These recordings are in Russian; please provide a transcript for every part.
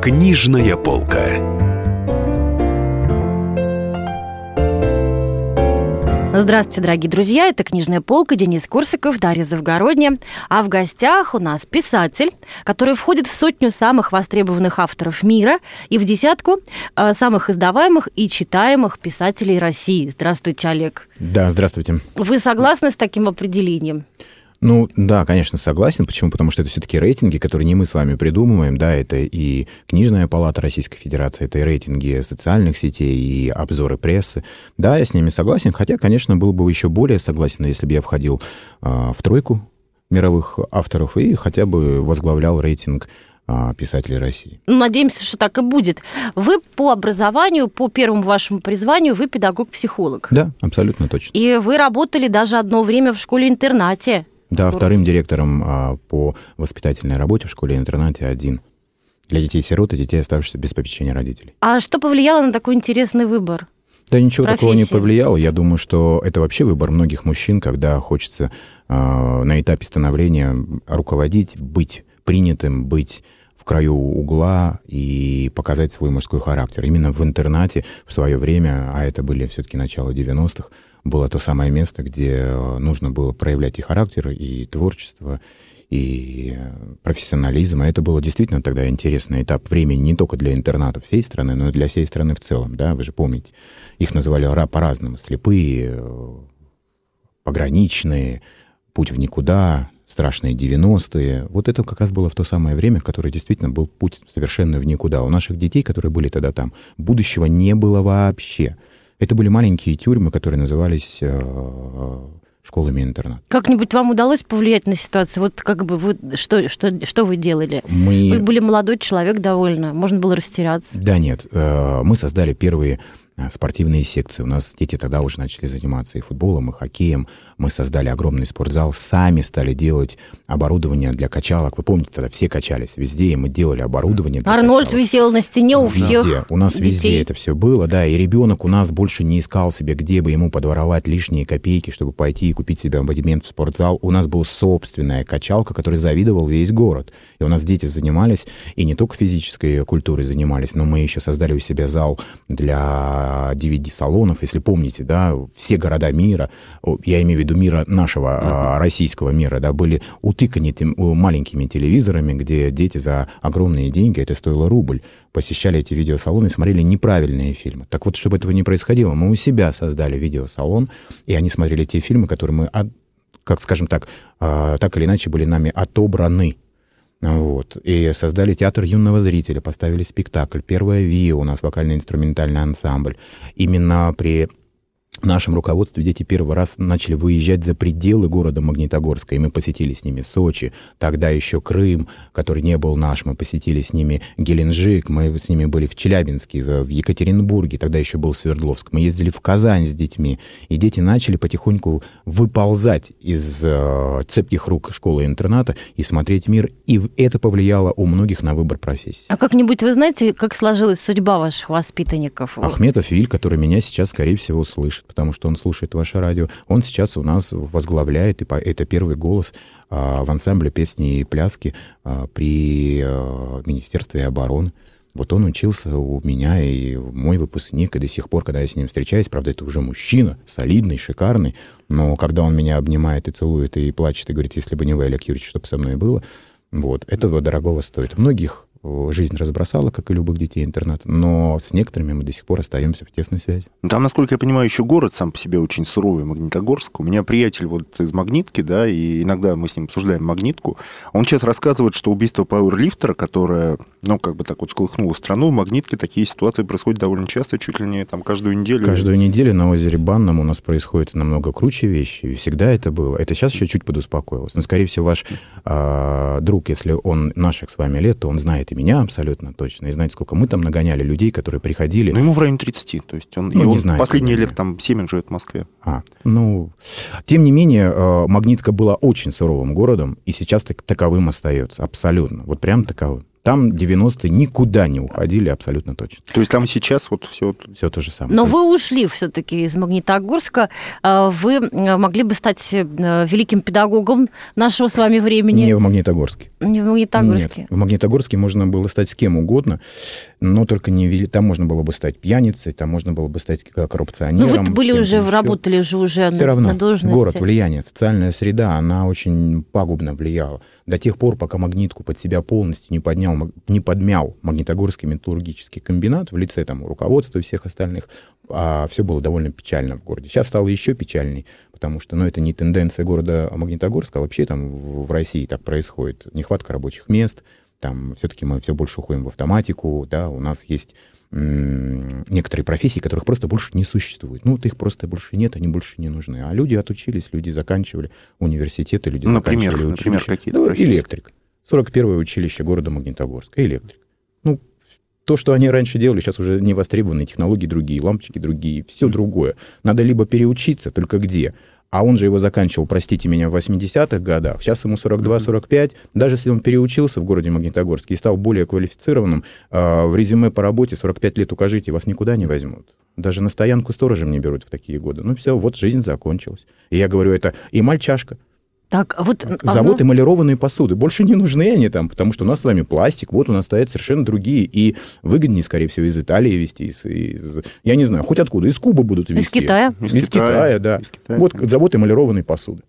Книжная полка. Здравствуйте, дорогие друзья. Это «Книжная полка», Денис Корсаков, Дарья Завгородня. А в гостях у нас писатель, который входит в сотню самых востребованных авторов мира и в десятку э, самых издаваемых и читаемых писателей России. Здравствуйте, Олег. Да, здравствуйте. Вы согласны с таким определением? Ну, да, конечно, согласен. Почему? Потому что это все-таки рейтинги, которые не мы с вами придумываем, да, это и Книжная палата Российской Федерации, это и рейтинги социальных сетей, и обзоры прессы. Да, я с ними согласен, хотя, конечно, был бы еще более согласен, если бы я входил э, в тройку мировых авторов и хотя бы возглавлял рейтинг а, писателей России. Ну, надеемся, что так и будет. Вы по образованию, по первому вашему призванию, вы педагог-психолог. Да, абсолютно точно. И вы работали даже одно время в школе-интернате. Да, вторым директором а, по воспитательной работе в школе-интернате один. Для детей-сирот и детей, оставшихся без попечения родителей. А что повлияло на такой интересный выбор? Да ничего Профессия. такого не повлияло. Я думаю, что это вообще выбор многих мужчин, когда хочется э, на этапе становления руководить, быть принятым, быть в краю угла и показать свой мужской характер. Именно в интернате в свое время, а это были все-таки начало 90-х, было то самое место, где нужно было проявлять и характер, и творчество, и профессионализм. И это было действительно тогда интересный этап времени не только для интерната всей страны, но и для всей страны в целом. Да? Вы же помните, их называли по-разному. Слепые, пограничные, путь в никуда, страшные 90-е. Вот это как раз было в то самое время, которое действительно был путь совершенно в никуда. У наших детей, которые были тогда там, будущего не было вообще. Это были маленькие тюрьмы, которые назывались э, школами интернат. Как-нибудь вам удалось повлиять на ситуацию? Вот как бы вы что, что, что вы делали? Мы... Вы были молодой человек довольно, можно было растеряться. Да нет, э, мы создали первые э, спортивные секции. У нас дети тогда уже начали заниматься и футболом, и хоккеем. Мы создали огромный спортзал, сами стали делать оборудование для качалок. Вы помните, тогда все качались везде, и мы делали оборудование для Арнольд качалок. висел на стене у Везде. всех У нас детей. везде это все было, да. И ребенок у нас больше не искал себе, где бы ему подворовать лишние копейки, чтобы пойти и купить себе абонемент в спортзал. У нас была собственная качалка, которой завидовал весь город. И у нас дети занимались, и не только физической культурой занимались, но мы еще создали у себя зал для DVD-салонов, если помните, да, все города мира, я имею в виду мира нашего, а, российского мира, да, были утыканы тем, маленькими телевизорами, где дети за огромные деньги, это стоило рубль, посещали эти видеосалоны смотрели неправильные фильмы. Так вот, чтобы этого не происходило, мы у себя создали видеосалон, и они смотрели те фильмы, которые мы, как скажем так, а, так или иначе были нами отобраны. Вот. И создали театр юного зрителя, поставили спектакль. Первая ВИА у нас, вокально-инструментальный ансамбль. Именно при нашем руководстве дети первый раз начали выезжать за пределы города Магнитогорска, и мы посетили с ними Сочи, тогда еще Крым, который не был наш, мы посетили с ними Геленджик, мы с ними были в Челябинске, в в Екатеринбурге, тогда еще был Свердловск, мы ездили в Казань с детьми, и дети начали потихоньку выползать из э, цепких рук школы-интерната и смотреть мир, и в- это повлияло у многих на выбор профессии. А как-нибудь вы знаете, как сложилась судьба ваших воспитанников? Ахметов Виль, который меня сейчас, скорее всего, слышит, потому что он слушает ваше радио, он сейчас у нас возглавляет, и это первый голос а, в ансамбле песни и пляски а, при а, Министерстве обороны. Вот он учился у меня, и мой выпускник, и до сих пор, когда я с ним встречаюсь, правда, это уже мужчина, солидный, шикарный, но когда он меня обнимает и целует, и плачет, и говорит, если бы не вы, Олег Юрьевич, что бы со мной было, вот, этого дорогого стоит. Многих жизнь разбросала, как и любых детей интерната, но с некоторыми мы до сих пор остаемся в тесной связи. Там, насколько я понимаю, еще город сам по себе очень суровый, Магнитогорск. У меня приятель вот из Магнитки, да, и иногда мы с ним обсуждаем Магнитку. Он сейчас рассказывает, что убийство пауэрлифтера, которое, ну, как бы так вот сколыхнуло страну, в Магнитке такие ситуации происходят довольно часто, чуть ли не там каждую неделю. Каждую неделю на озере Банном у нас происходит намного круче вещи, и всегда это было. Это сейчас еще чуть подуспокоилось. Но, скорее всего, ваш а, друг, если он наших с вами лет, то он знает и меня абсолютно точно, и знает, сколько мы там нагоняли людей, которые приходили. Ну, ему в районе 30, то есть он, Ну, и он последние примерно. лет там 7 он живет в Москве. А, ну, тем не менее, э, Магнитка была очень суровым городом, и сейчас так, таковым остается, абсолютно, вот прям таковым. Там 90-е никуда не уходили абсолютно точно. То есть там сейчас вот все... Все то же самое. Но вы ушли все-таки из Магнитогорска. А, вы могли бы стать э, великим педагогом нашего с вами времени. Не в Магнитогорске. Не в Магнитогорске. Нет, в Магнитогорске можно было стать с кем угодно, но только не там можно было бы стать пьяницей, там можно было бы стать коррупционером. Ну вы были уже, еще. работали же уже Все на, равно, на должности. город, влияние, социальная среда, она очень пагубно влияла. До тех пор, пока магнитку под себя полностью не, поднял, не подмял Магнитогорский металлургический комбинат в лице там, руководства и всех остальных, а все было довольно печально в городе. Сейчас стало еще печальней, потому что ну, это не тенденция города Магнитогорска, а вообще там в, в России так происходит. Нехватка рабочих мест, там все-таки мы все больше уходим в автоматику, да, у нас есть некоторые профессии, которых просто больше не существует. Ну, вот их просто больше нет, они больше не нужны. А люди отучились, люди заканчивали университеты, люди например, заканчивали училище. Например, какие-то ну, Электрик. 41-е училище города Магнитогорска. Электрик. Ну, то, что они раньше делали, сейчас уже не востребованы, технологии другие, лампочки другие, все другое. Надо либо переучиться, только где? А он же его заканчивал, простите меня, в 80-х годах, сейчас ему 42-45, даже если он переучился в городе Магнитогорске и стал более квалифицированным, а, в резюме по работе 45 лет укажите, вас никуда не возьмут. Даже на стоянку сторожем не берут в такие годы. Ну все, вот жизнь закончилась. И я говорю, это и мальчашка, так, а вот Завод одно... эмалированной посуды. Больше не нужны они там, потому что у нас с вами пластик, вот у нас стоят совершенно другие. И выгоднее, скорее всего, из Италии везти, из, из я не знаю, хоть откуда, из Кубы будут везти. Из Китая. Из, из Китая, Китая, да. Из Китая. Вот завод эмалированной посуды.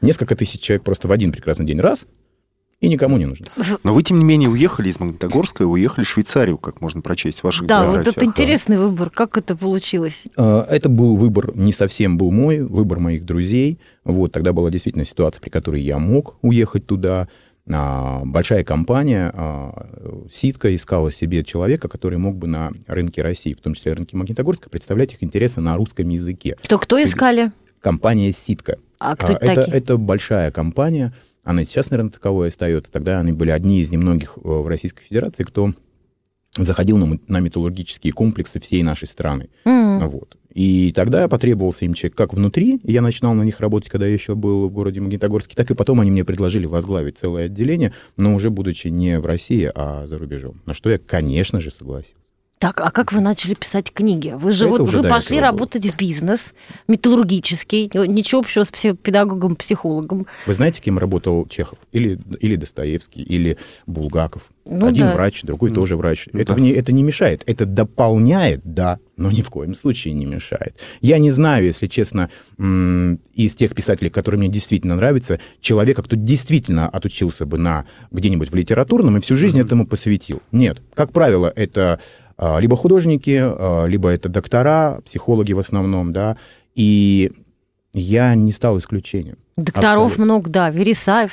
Несколько тысяч человек просто в один прекрасный день раз, и никому не нужно. Но вы, тем не менее, уехали из Магнитогорска и уехали в Швейцарию, как можно прочесть в ваших Да, вот это интересный выбор. Как это получилось? А, это был выбор, не совсем был мой, выбор моих друзей. Вот, тогда была действительно ситуация, при которой я мог уехать туда. А, большая компания, а, Ситка, искала себе человека, который мог бы на рынке России, в том числе рынке Магнитогорска, представлять их интересы на русском языке. Кто, кто искали? Компания Ситка. А кто это, это такие? Это большая компания, она сейчас, наверное, таковой остается. Тогда они были одни из немногих э, в Российской Федерации, кто заходил на, на металлургические комплексы всей нашей страны. Mm. Вот. И тогда потребовался им человек как внутри, я начинал на них работать, когда я еще был в городе Магнитогорске, так и потом они мне предложили возглавить целое отделение, но уже будучи не в России, а за рубежом. На что я, конечно же, согласился. Так, а как вы начали писать книги? Вы же вот вы пошли работать было. в бизнес, металлургический, ничего общего с педагогом, психологом. Вы знаете, кем работал Чехов? Или, или Достоевский, или Булгаков? Ну, Один да. врач, другой mm. тоже врач. Ну, это, да. не, это не мешает. Это дополняет, да, но ни в коем случае не мешает. Я не знаю, если честно, из тех писателей, которые мне действительно нравятся, человека, кто действительно отучился бы на где-нибудь в литературном и всю жизнь mm-hmm. этому посвятил. Нет. Как правило, это либо художники, а, либо это доктора, психологи в основном, да, и я не стал исключением. Докторов Абсолютно. много, да, Вересаев.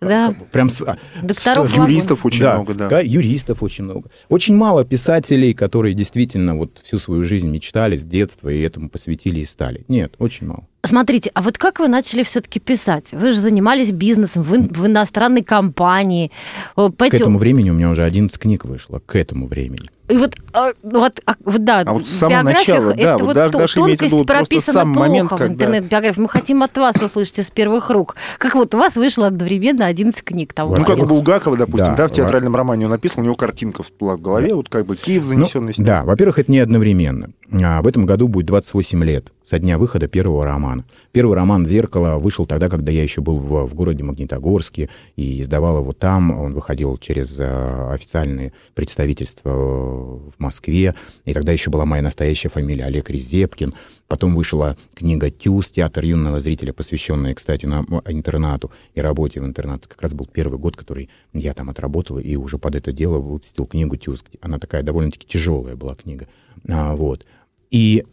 Да. Прям с, Докторов с, юристов очень да, много, да. да. Юристов очень много. Очень мало писателей, которые действительно вот всю свою жизнь мечтали с детства и этому посвятили и стали. Нет, очень мало. Смотрите, а вот как вы начали все-таки писать? Вы же занимались бизнесом, вы в иностранной компании. Пойдем. К этому времени у меня уже 11 книг вышло, к этому времени. И вот, а, вот, а, вот да, а вот с самого начала, да, это вот, вот даже тонкость вот прописана сам плохо момент, в интернет-биографии. Мы хотим от вас услышать из первых рук. Как вот у вас вышло одновременно 11 книг того. Ну, как у Булгакова, допустим, да, да в театральном романе он написал, у него картинка всплыла в голове, вот как бы Киев занесенный ну, Да, во-первых, это не одновременно. А в этом году будет 28 лет со дня выхода первого романа. Первый роман «Зеркало» вышел тогда, когда я еще был в, в городе Магнитогорске и издавал его там. Он выходил через э, официальные представительства в Москве. И тогда еще была моя настоящая фамилия Олег Резепкин. Потом вышла книга «Тюз», театр юного зрителя, посвященная, кстати, на интернату и работе в интернате. Как раз был первый год, который я там отработал, и уже под это дело выпустил книгу «Тюз». Она такая довольно-таки тяжелая была книга. А, вот. И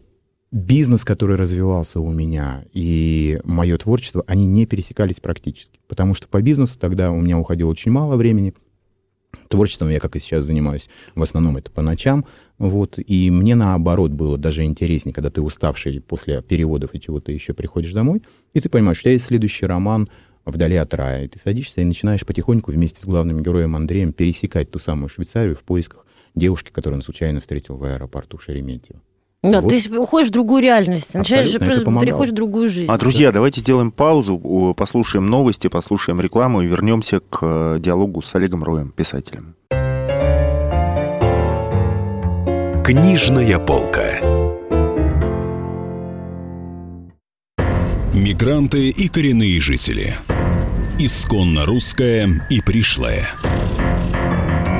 бизнес, который развивался у меня, и мое творчество, они не пересекались практически. Потому что по бизнесу тогда у меня уходило очень мало времени. Творчеством я, как и сейчас, занимаюсь в основном это по ночам. Вот, и мне наоборот было даже интереснее, когда ты уставший после переводов и чего-то еще приходишь домой, и ты понимаешь, тебя есть следующий роман «Вдали от рая», и ты садишься и начинаешь потихоньку вместе с главным героем Андреем пересекать ту самую Швейцарию в поисках девушки, которую он случайно встретил в аэропорту Шереметьево. Да, Вот. то есть уходишь в другую реальность, начинаешь же переходишь в другую жизнь. А, друзья, давайте сделаем паузу, послушаем новости, послушаем рекламу и вернемся к э, диалогу с Олегом Роем, писателем. Книжная полка. Мигранты и коренные жители. Исконно русское и пришлое.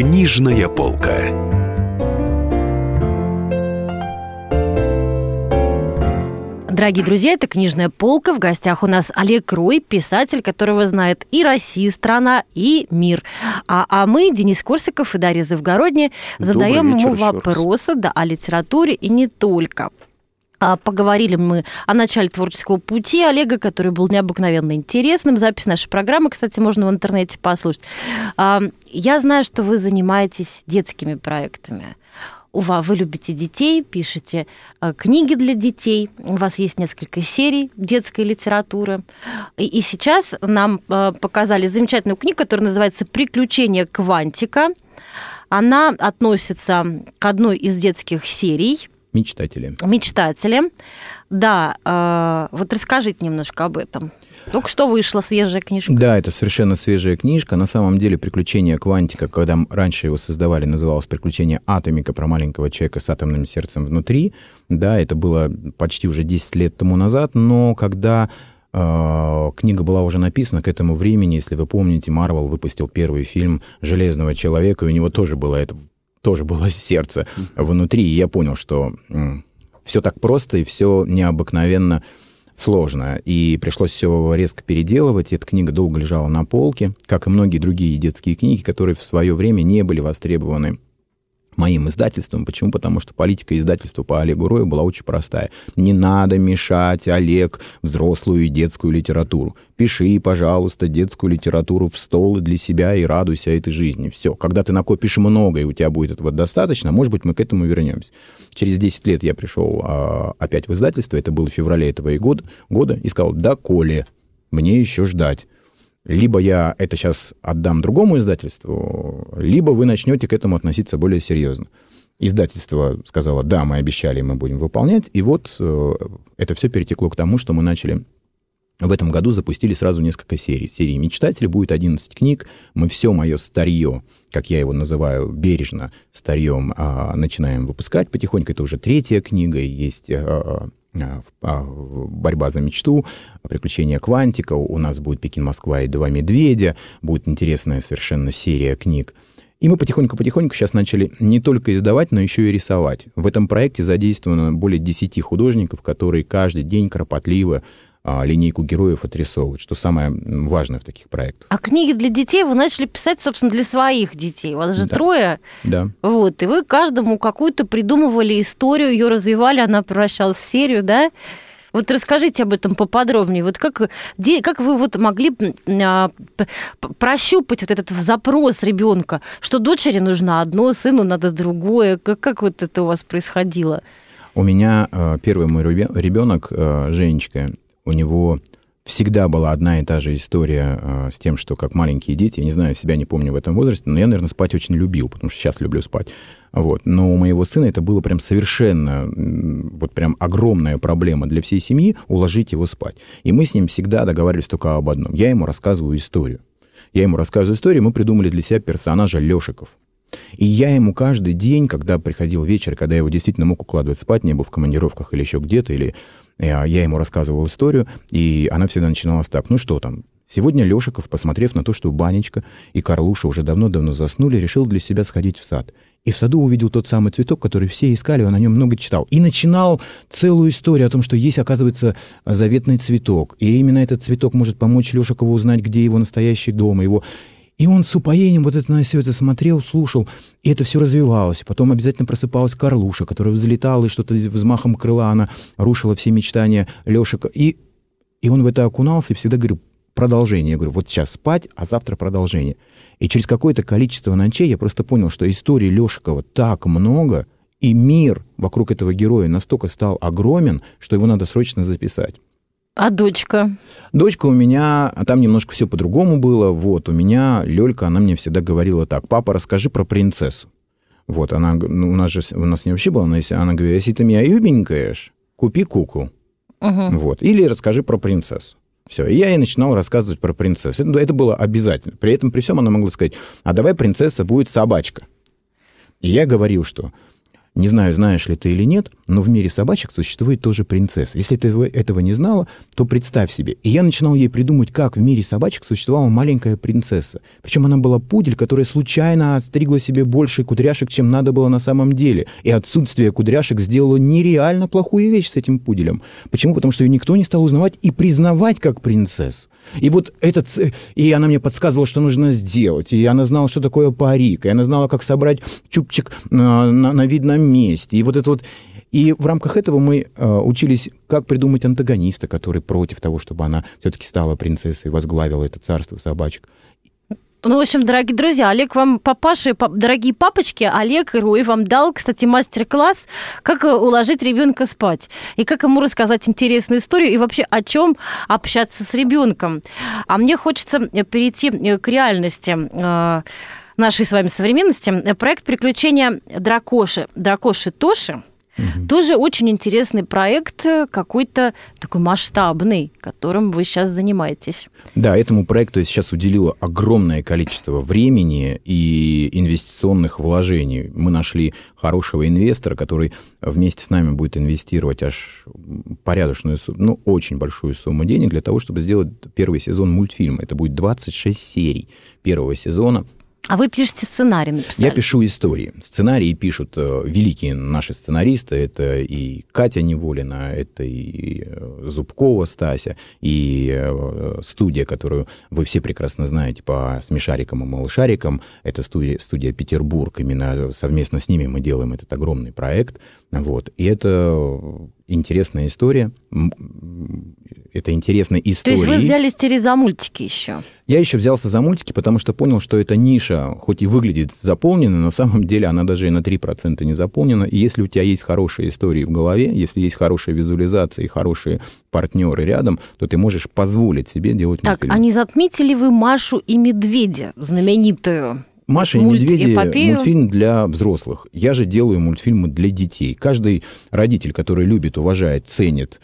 Книжная полка. Дорогие друзья, это «Книжная полка». В гостях у нас Олег Рой, писатель, которого знает и Россия, страна, и мир. А, а мы, Денис Корсиков и Дарья Завгородняя, задаем вечер ему вопросы да, о литературе и не только. А, Поговорили мы о начале творческого пути Олега, который был необыкновенно интересным. Запись нашей программы, кстати, можно в интернете послушать. А, Я знаю, что вы занимаетесь детскими проектами. У вас вы любите детей, пишете э, книги для детей. У вас есть несколько серий детской литературы. И, и сейчас нам показали замечательную книгу, которая называется «Приключения Квантика». Она относится к одной из детских серий Мечтатели. «Мечтатели». Да, э, вот расскажите немножко об этом. Только что вышла свежая книжка. Да, это совершенно свежая книжка. На самом деле «Приключения Квантика», когда раньше его создавали, называлось «Приключения Атомика» про маленького человека с атомным сердцем внутри. Да, это было почти уже 10 лет тому назад, но когда э, книга была уже написана к этому времени, если вы помните, Марвел выпустил первый фильм «Железного человека», и у него тоже было это тоже было сердце внутри, и я понял, что все так просто и все необыкновенно сложно. И пришлось все резко переделывать. Эта книга долго лежала на полке, как и многие другие детские книги, которые в свое время не были востребованы моим издательством. Почему? Потому что политика издательства по Олегу Рою была очень простая. Не надо мешать, Олег, взрослую и детскую литературу. Пиши, пожалуйста, детскую литературу в стол для себя и радуйся этой жизни. Все. Когда ты накопишь много, и у тебя будет этого достаточно, может быть, мы к этому вернемся. Через 10 лет я пришел а, опять в издательство, это было в феврале этого года, года, и сказал, да, Коля, мне еще ждать. Либо я это сейчас отдам другому издательству, либо вы начнете к этому относиться более серьезно. Издательство сказало, да, мы обещали, мы будем выполнять. И вот э, это все перетекло к тому, что мы начали в этом году запустили сразу несколько серий. Серии «Мечтатели» будет 11 книг. Мы все мое старье, как я его называю, бережно старьем а, начинаем выпускать потихоньку. Это уже третья книга, есть а, «Борьба за мечту», «Приключения Квантика», у нас будет «Пекин, Москва» и «Два медведя», будет интересная совершенно серия книг. И мы потихоньку-потихоньку сейчас начали не только издавать, но еще и рисовать. В этом проекте задействовано более 10 художников, которые каждый день кропотливо а, линейку героев отрисовывают, что самое важное в таких проектах. А книги для детей вы начали писать, собственно, для своих детей. У вас же Да. трое. Да. Вот, и вы каждому какую-то придумывали историю, ее развивали, она превращалась в серию, да? Вот расскажите об этом поподробнее. Вот как, как вы вот могли а, прощупать вот этот запрос ребенка, что дочери нужно одно, сыну надо другое? Как, как вот это у вас происходило? У меня э, первый мой ребе- ребенок, э, Женечка, у него всегда была одна и та же история э, с тем, что как маленькие дети, я не знаю, себя не помню в этом возрасте, но я, наверное, спать очень любил, потому что сейчас люблю спать. Вот. Но у моего сына это было прям совершенно, вот прям огромная проблема для всей семьи уложить его спать. И мы с ним всегда договаривались только об одном. Я ему рассказываю историю. Я ему рассказываю историю, мы придумали для себя персонажа Лешиков. И я ему каждый день, когда приходил вечер, когда я его действительно мог укладывать спать, не был в командировках или еще где-то, или я, я ему рассказывал историю, и она всегда начиналась так, ну что там, сегодня Лешиков, посмотрев на то, что Банечка и Карлуша уже давно-давно заснули, решил для себя сходить в сад. И в саду увидел тот самый цветок, который все искали, он о нем много читал. И начинал целую историю о том, что есть, оказывается, заветный цветок. И именно этот цветок может помочь Лешикову узнать, где его настоящий дом, его И он с упоением вот это на все это смотрел, слушал, и это все развивалось. Потом обязательно просыпалась Карлуша, которая взлетала, и что-то взмахом крыла она рушила все мечтания Лешика. И, и он в это окунался, и всегда говорил, продолжение. Я говорю, вот сейчас спать, а завтра продолжение. И через какое-то количество ночей я просто понял, что истории Лешикова так много, и мир вокруг этого героя настолько стал огромен, что его надо срочно записать. А дочка? Дочка у меня, а там немножко все по-другому было. Вот, у меня Лёлька, она мне всегда говорила так, папа, расскажи про принцессу. Вот, она, ну, у нас же, у нас не вообще было, но если, она говорит, если ты меня юбенькаешь, купи куклу. Угу. Вот, или расскажи про принцессу. Все, и я ей начинал рассказывать про принцессу. Это, это было обязательно. При этом, при всем, она могла сказать, а давай принцесса будет собачка. И я говорил, что не знаю, знаешь ли ты или нет, но в мире собачек существует тоже принцесса. Если ты этого не знала, то представь себе. И я начинал ей придумать, как в мире собачек существовала маленькая принцесса. Причем она была пудель, которая случайно отстригла себе больше кудряшек, чем надо было на самом деле. И отсутствие кудряшек сделало нереально плохую вещь с этим пуделем. Почему? Потому что ее никто не стал узнавать и признавать как принцессу. И вот этот... И она мне подсказывала, что нужно сделать. И она знала, что такое парик. И она знала, как собрать чупчик на, на, на видном месте. И вот это вот... И в рамках этого мы э, учились, как придумать антагониста, который против того, чтобы она все-таки стала принцессой, возглавила это царство собачек. Ну, в общем, дорогие друзья, Олег вам, папаши, пап, дорогие папочки, Олег Руи вам дал, кстати, мастер-класс, как уложить ребенка спать. И как ему рассказать интересную историю, и вообще о чем общаться с ребенком. А мне хочется перейти э, к реальности э, нашей с вами современности. Проект «Приключения дракоши». Дракоши Тоши – Угу. Тоже очень интересный проект, э, какой-то такой масштабный, которым вы сейчас занимаетесь. Да, этому проекту я сейчас уделила огромное количество времени и инвестиционных вложений. Мы нашли хорошего инвестора, который вместе с нами будет инвестировать аж порядочную, ну, очень большую сумму денег для того, чтобы сделать первый сезон мультфильма. Это будет 26 серий первого сезона а вы пишете сценарий, написали? Я пишу истории. Сценарии пишут э, великие наши сценаристы. Это и Катя Неволина, это и э, Зубкова Стася, и э, студия, которую вы все прекрасно знаете по «Смешарикам» и «Малышарикам». Это студия, студия «Петербург». Именно совместно с ними мы делаем этот огромный проект. Вот. И это интересная история. Это интересная история. То есть вы взялись теперь за мультики еще? Я еще взялся за мультики, потому что понял, что эта ниша, хоть и выглядит заполнена, на самом деле она даже и на 3% не заполнена. И если у тебя есть хорошие истории в голове, если есть хорошая визуализация и хорошие партнеры рядом, то ты можешь позволить себе делать так, мультфильм. Так, а не затмите ли вы Машу и Медведя, знаменитую? Маша и медведи мультфильм для взрослых. Я же делаю мультфильмы для детей. Каждый родитель, который любит, уважает, ценит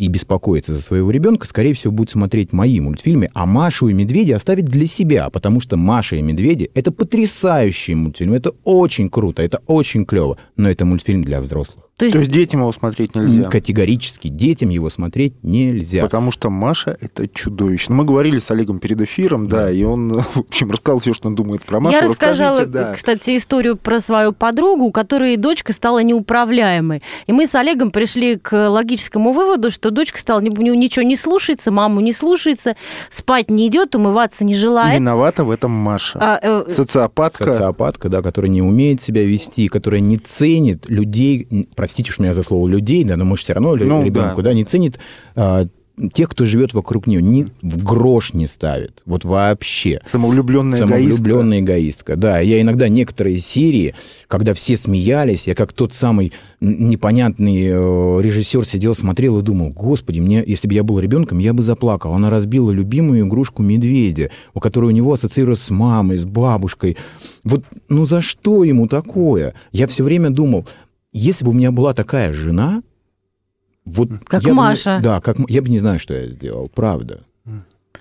и беспокоится за своего ребенка, скорее всего, будет смотреть мои мультфильмы, а Машу и Медведи оставить для себя, потому что Маша и Медведи — это потрясающий мультфильм, это очень круто, это очень клево, но это мультфильм для взрослых. То есть... То есть детям его смотреть нельзя? Категорически детям его смотреть нельзя. Потому что Маша — это чудовище. Мы говорили с Олегом перед эфиром, да, да и он, в общем, рассказал все, что он думает про Машу. Я рассказала, да. кстати, историю про свою подругу, у которой дочка стала неуправляемой. И мы с Олегом пришли к логическому выводу, что дочка стала ничего не слушается, маму не слушается, спать не идет, умываться не желает. И виновата в этом Маша. А, э, Социопатка. Социопатка, да, которая не умеет себя вести, которая не ценит людей, простите уж меня за слово, людей, да, но может все равно ну, ребенку, да. да, не ценит а, тех, кто живет вокруг нее, ни в грош не ставит. Вот вообще. Самовлюбленная Самовлюбленная эгоистка. Да, я иногда некоторые серии, когда все смеялись, я как тот самый непонятный э, режиссер сидел, смотрел и думал, господи, мне, если бы я был ребенком, я бы заплакал. Она разбила любимую игрушку медведя, у которой у него ассоциируется с мамой, с бабушкой. Вот, ну за что ему такое? Я все время думал, если бы у меня была такая жена, вот как я Маша. Бы, да, как я бы не знаю, что я сделал, правда.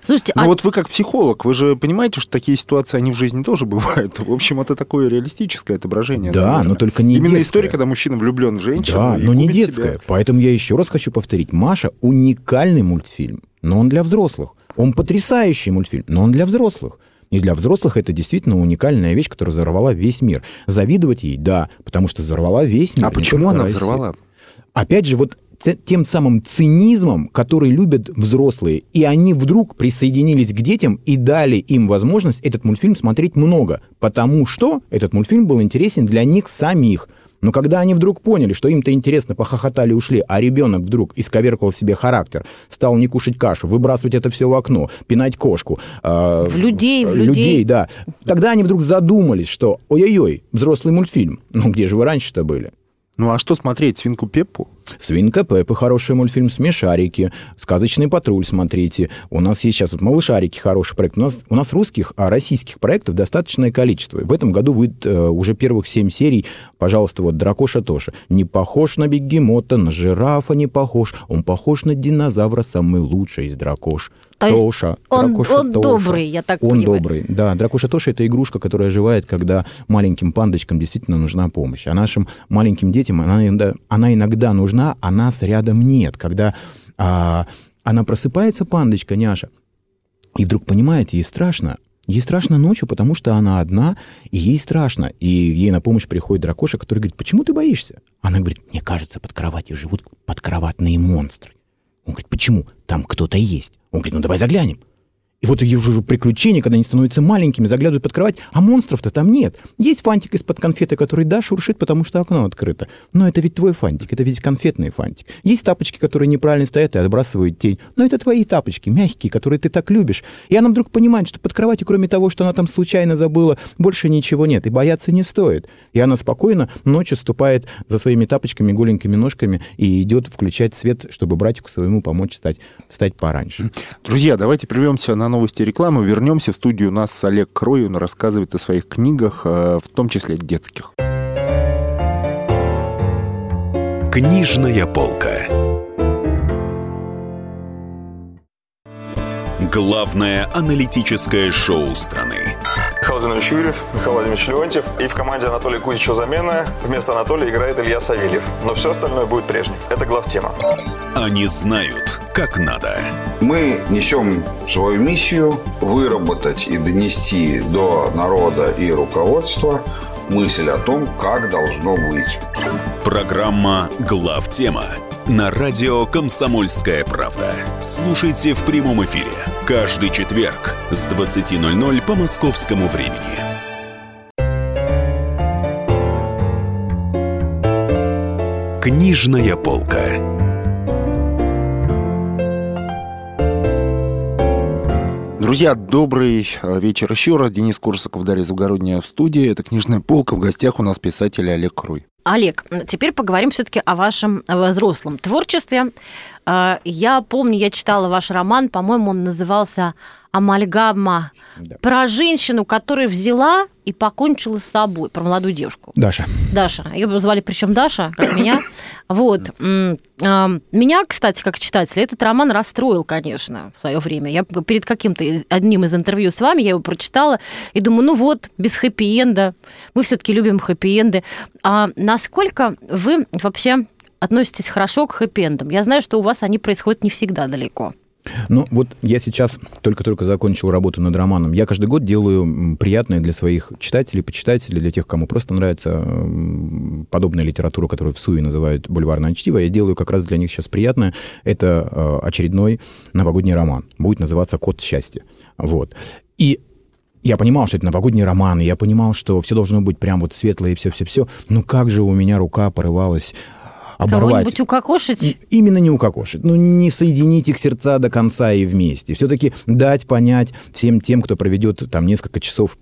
Слушайте, ну а... вот вы как психолог, вы же понимаете, что такие ситуации, они в жизни тоже бывают. В общем, это такое реалистическое отображение. Да, наверное. но только не Именно детское. история, когда мужчина влюблен в женщину. Да, но не детская. Себя. Поэтому я еще раз хочу повторить. Маша уникальный мультфильм, но он для взрослых. Он потрясающий мультфильм, но он для взрослых. И для взрослых это действительно уникальная вещь, которая взорвала весь мир. Завидовать ей, да, потому что взорвала весь мир. А почему она взорвала? Опять же, вот тем самым цинизмом, который любят взрослые. И они вдруг присоединились к детям и дали им возможность этот мультфильм смотреть много, потому что этот мультфильм был интересен для них самих. Но когда они вдруг поняли, что им-то интересно, похохотали, ушли, а ребенок вдруг исковеркал себе характер, стал не кушать кашу, выбрасывать это все в окно, пинать кошку. э, В людей, в людей. людей. да. Тогда они вдруг задумались, что ой-ой-ой, взрослый мультфильм. Ну где же вы раньше-то были? Ну а что смотреть, свинку Пеппу? Свинка Пеппа, хороший мультфильм, Смешарики, Сказочный патруль, смотрите. У нас есть сейчас вот Малышарики, хороший проект. У нас, у нас русских, а российских проектов достаточное количество. В этом году выйдет э, уже первых семь серий. Пожалуйста, вот Дракоша Тоша. Не похож на бегемота, на жирафа не похож. Он похож на динозавра, самый лучший из дракош. То Тоша. он- Дракоша он Тоша. добрый, я так Он понимаю. добрый, да. Дракоша Тоша – это игрушка, которая оживает, когда маленьким пандочкам действительно нужна помощь. А нашим маленьким детям она иногда, она иногда нужна, а нас рядом нет. Когда а, она просыпается, пандочка, няша, и вдруг понимаете, ей страшно. Ей страшно ночью, потому что она одна, и ей страшно. И ей на помощь приходит дракоша, который говорит, почему ты боишься? Она говорит, мне кажется, под кроватью живут подкроватные монстры. Он говорит, почему? Там кто-то есть. Он говорит, ну давай заглянем. И вот ее уже приключения, когда они становятся маленькими, заглядывают под кровать, а монстров-то там нет. Есть фантик из-под конфеты, который, да, шуршит, потому что окно открыто. Но это ведь твой фантик, это ведь конфетный фантик. Есть тапочки, которые неправильно стоят и отбрасывают тень. Но это твои тапочки, мягкие, которые ты так любишь. И она вдруг понимает, что под кроватью, кроме того, что она там случайно забыла, больше ничего нет, и бояться не стоит. И она спокойно ночью ступает за своими тапочками, голенькими ножками и идет включать свет, чтобы братику своему помочь встать, встать пораньше. Друзья, давайте прервемся на новости и рекламу. Вернемся в студию. У нас Олег Крой, он рассказывает о своих книгах, э, в том числе детских. Книжная полка. Главное аналитическое шоу страны. Михаил Владимирович Юрьев, Михаил Владимирович Леонтьев. И в команде Анатолия Кузичева замена. Вместо Анатолия играет Илья Савельев. Но все остальное будет прежним. Это главтема. Они знают, как надо. Мы несем свою миссию выработать и донести до народа и руководства мысль о том, как должно быть. Программа «Главтема» на радио «Комсомольская правда». Слушайте в прямом эфире каждый четверг с 20.00 по московскому времени. Книжная полка. Друзья, добрый э, вечер еще раз. Денис Курсаков, Дарья Завгородняя в студии. Это «Книжная полка». В гостях у нас писатель Олег Круй. Олег, теперь поговорим все-таки о вашем взрослом творчестве. Э, Я помню, я читала ваш роман, по-моему, он назывался «Амальгама», про женщину, которая взяла и покончила с собой, про молодую девушку. Даша. Даша. Ее звали причем Даша, как меня. Вот. Меня, кстати, как читателя, этот роман расстроил, конечно, в свое время. Я перед каким-то одним из интервью с вами я его прочитала и думаю, ну вот, без хэппи-энда. Мы все-таки любим хэппи-энды. А насколько вы вообще относитесь хорошо к хэппи-эндам? Я знаю, что у вас они происходят не всегда далеко. Ну, вот я сейчас только-только закончил работу над романом. Я каждый год делаю приятное для своих читателей, почитателей, для тех, кому просто нравится подобная литература, которую в СУИ называют бульварное чтиво. Я делаю как раз для них сейчас приятное. Это э, очередной новогодний роман. Будет называться «Код счастья». Вот. И я понимал, что это новогодний роман, и я понимал, что все должно быть прям вот светлое и все-все-все. Но как же у меня рука порывалась оборвать. Кого-нибудь укокошить? И- Именно не укокошить. Ну, не соединить их сердца до конца и вместе. Все-таки дать понять всем тем, кто проведет там несколько часов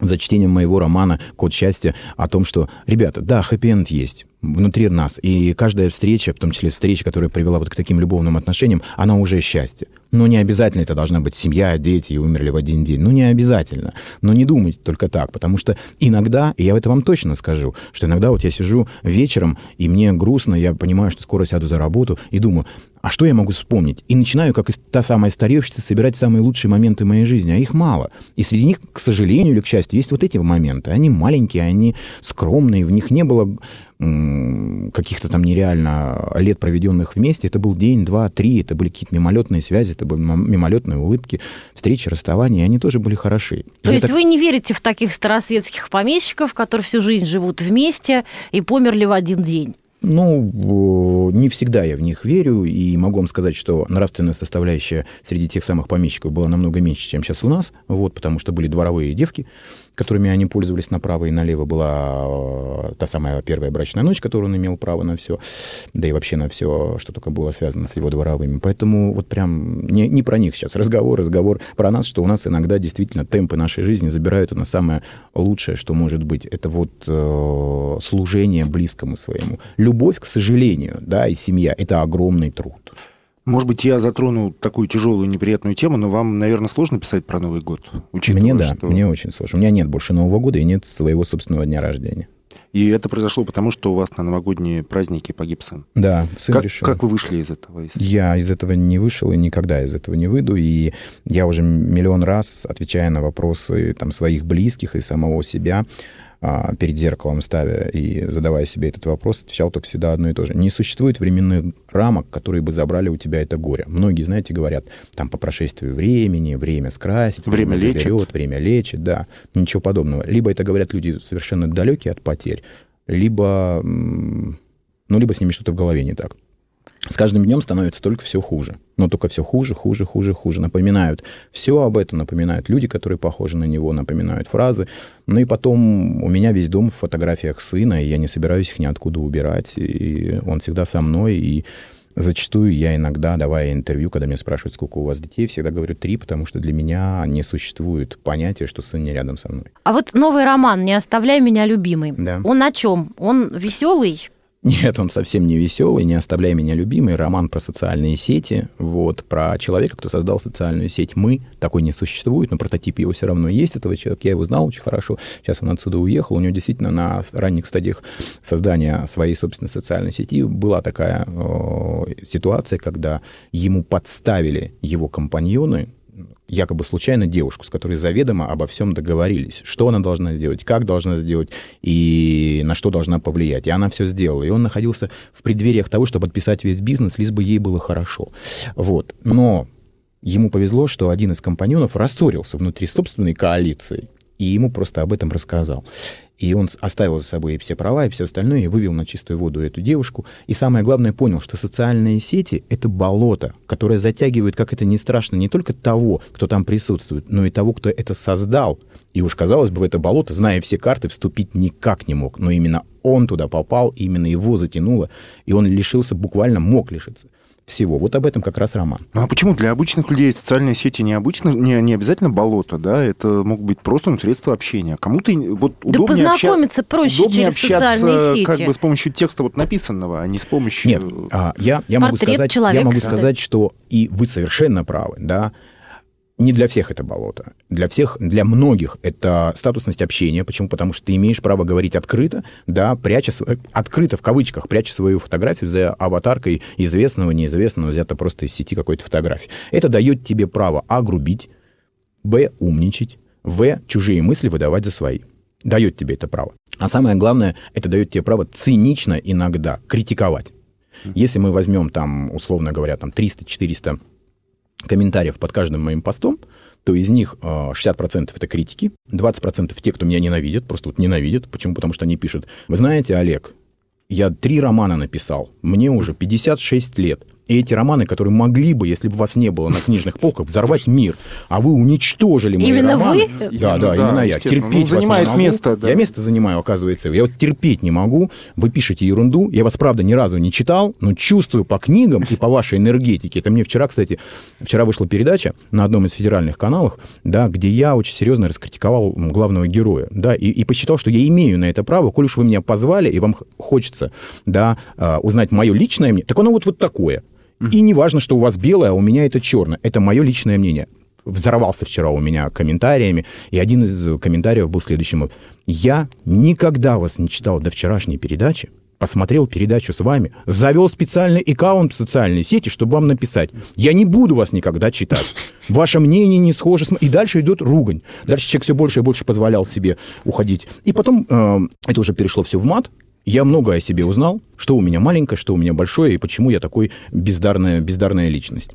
за чтением моего романа «Код счастья» о том, что, ребята, да, хэппи-энд есть внутри нас, и каждая встреча, в том числе встреча, которая привела вот к таким любовным отношениям, она уже счастье. Но не обязательно это должна быть семья, дети и умерли в один день. Ну, не обязательно. Но не думайте только так, потому что иногда, и я это вам точно скажу, что иногда вот я сижу вечером, и мне грустно, я понимаю, что скоро сяду за работу, и думаю, а что я могу вспомнить? И начинаю, как и та самая старевщица, собирать самые лучшие моменты моей жизни, а их мало. И среди них, к сожалению или к счастью, есть вот эти моменты. Они маленькие, они скромные, в них не было каких-то там нереально лет, проведенных вместе. Это был день, два, три, это были какие-то мимолетные связи, это были мим- мимолетные улыбки, встречи, расставания, и они тоже были хороши. То Я есть так- вы не верите в таких старосветских помещиков, которые всю жизнь живут вместе и померли в один день? Ну, не всегда я в них верю, и могу вам сказать, что нравственная составляющая среди тех самых помещиков была намного меньше, чем сейчас у нас, вот, потому что были дворовые девки, которыми они пользовались направо и налево, была э, та самая первая брачная ночь, которую он имел право на все, да и вообще на все, что только было связано с его дворовыми. Поэтому вот прям не, не про них сейчас разговор, разговор про нас, что у нас иногда действительно темпы нашей жизни забирают у нас самое лучшее, что может быть. Это вот э, служение близкому своему. Любовь, к сожалению, да, и семья – это огромный труд. Может быть, я затрону такую тяжелую неприятную тему, но вам, наверное, сложно писать про Новый год? Мне да, что... мне очень сложно. У меня нет больше Нового года и нет своего собственного дня рождения. И это произошло потому, что у вас на новогодние праздники погиб сын. Да, сын как, решил. Как вы вышли из этого? Я из этого не вышел и никогда из этого не выйду. И я уже миллион раз, отвечая на вопросы там, своих близких и самого себя, а, перед зеркалом ставя и задавая себе этот вопрос, отвечал только всегда одно и то же. Не существует временных рамок, которые бы забрали у тебя это горе. Многие, знаете, говорят, там по прошествию времени, время скрасить, время, время лечит. Заберет, время лечит, да, ничего подобного. Либо это говорят люди совершенно далекие от потерь, либо, ну, либо с ними что-то в голове не так. С каждым днем становится только все хуже. Но только все хуже, хуже, хуже, хуже. Напоминают все об этом, напоминают люди, которые похожи на него, напоминают фразы. Ну и потом у меня весь дом в фотографиях сына, и я не собираюсь их ниоткуда убирать. И он всегда со мной, и Зачастую я иногда, давая интервью, когда меня спрашивают, сколько у вас детей, всегда говорю три, потому что для меня не существует понятия, что сын не рядом со мной. А вот новый роман «Не оставляй меня, любимый». Да. Он о чем? Он веселый? Нет, он совсем не веселый, не оставляй меня, любимый. Роман про социальные сети, вот, про человека, кто создал социальную сеть «Мы». Такой не существует, но прототип его все равно есть, этого человека. Я его знал очень хорошо. Сейчас он отсюда уехал. У него действительно на ранних стадиях создания своей собственной социальной сети была такая э, ситуация, когда ему подставили его компаньоны, якобы случайно девушку, с которой заведомо обо всем договорились, что она должна сделать, как должна сделать и на что должна повлиять. И она все сделала. И он находился в преддвериях того, чтобы подписать весь бизнес, лишь бы ей было хорошо. Вот. Но ему повезло, что один из компаньонов рассорился внутри собственной коалиции, и ему просто об этом рассказал. И он оставил за собой и все права, и все остальное, и вывел на чистую воду эту девушку. И самое главное, понял, что социальные сети — это болото, которое затягивает, как это не страшно, не только того, кто там присутствует, но и того, кто это создал. И уж, казалось бы, в это болото, зная все карты, вступить никак не мог. Но именно он туда попал, именно его затянуло, и он лишился, буквально мог лишиться всего. Вот об этом как раз роман. Ну, а почему для обычных людей социальные сети не, обычно, не, не обязательно болото, да? Это могут быть просто ну, средства общения. Кому-то вот да удобнее познакомиться общаться, проще удобнее через общаться социальные сети. как бы с помощью текста вот написанного, а не с помощью... Нет, а, я, я могу сказать, я могу сказать, что и вы совершенно правы, да, не для всех это болото. Для всех, для многих это статусность общения. Почему? Потому что ты имеешь право говорить открыто, да, пряча, открыто в кавычках, пряча свою фотографию за аватаркой известного, неизвестного, взято просто из сети какой-то фотографии. Это дает тебе право а. грубить, б. умничать, в. чужие мысли выдавать за свои. Дает тебе это право. А самое главное, это дает тебе право цинично иногда критиковать. Если мы возьмем там, условно говоря, там 300-400 комментариев под каждым моим постом, то из них 60% э, это критики, 20% те, кто меня ненавидят, просто вот ненавидят. Почему? Потому что они пишут, вы знаете, Олег, я три романа написал, мне уже 56 лет. И эти романы, которые могли бы, если бы вас не было на книжных полках, взорвать мир, а вы уничтожили мои именно романы. Вы? Да, да, да, именно я. Терпеть ну, вас занимает не могу. место. Да. Я место занимаю, оказывается. Я вот терпеть не могу. Вы пишете ерунду. Я вас, правда, ни разу не читал, но чувствую по книгам и по вашей энергетике. Это мне вчера, кстати, вчера вышла передача на одном из федеральных каналов, да, где я очень серьезно раскритиковал главного героя, да, и, и посчитал, что я имею на это право, коль уж вы меня позвали, и вам хочется, да, а, узнать мое личное мнение, так оно вот, вот такое. И не важно, что у вас белое, а у меня это черное. Это мое личное мнение. Взорвался вчера у меня комментариями, и один из комментариев был следующим. Я никогда вас не читал до вчерашней передачи, посмотрел передачу с вами, завел специальный аккаунт в социальной сети, чтобы вам написать. Я не буду вас никогда читать. Ваше мнение не схоже с... И дальше идет ругань. Дальше человек все больше и больше позволял себе уходить. И потом э, это уже перешло все в мат, я много о себе узнал, что у меня маленькое, что у меня большое, и почему я такой бездарная, бездарная личность.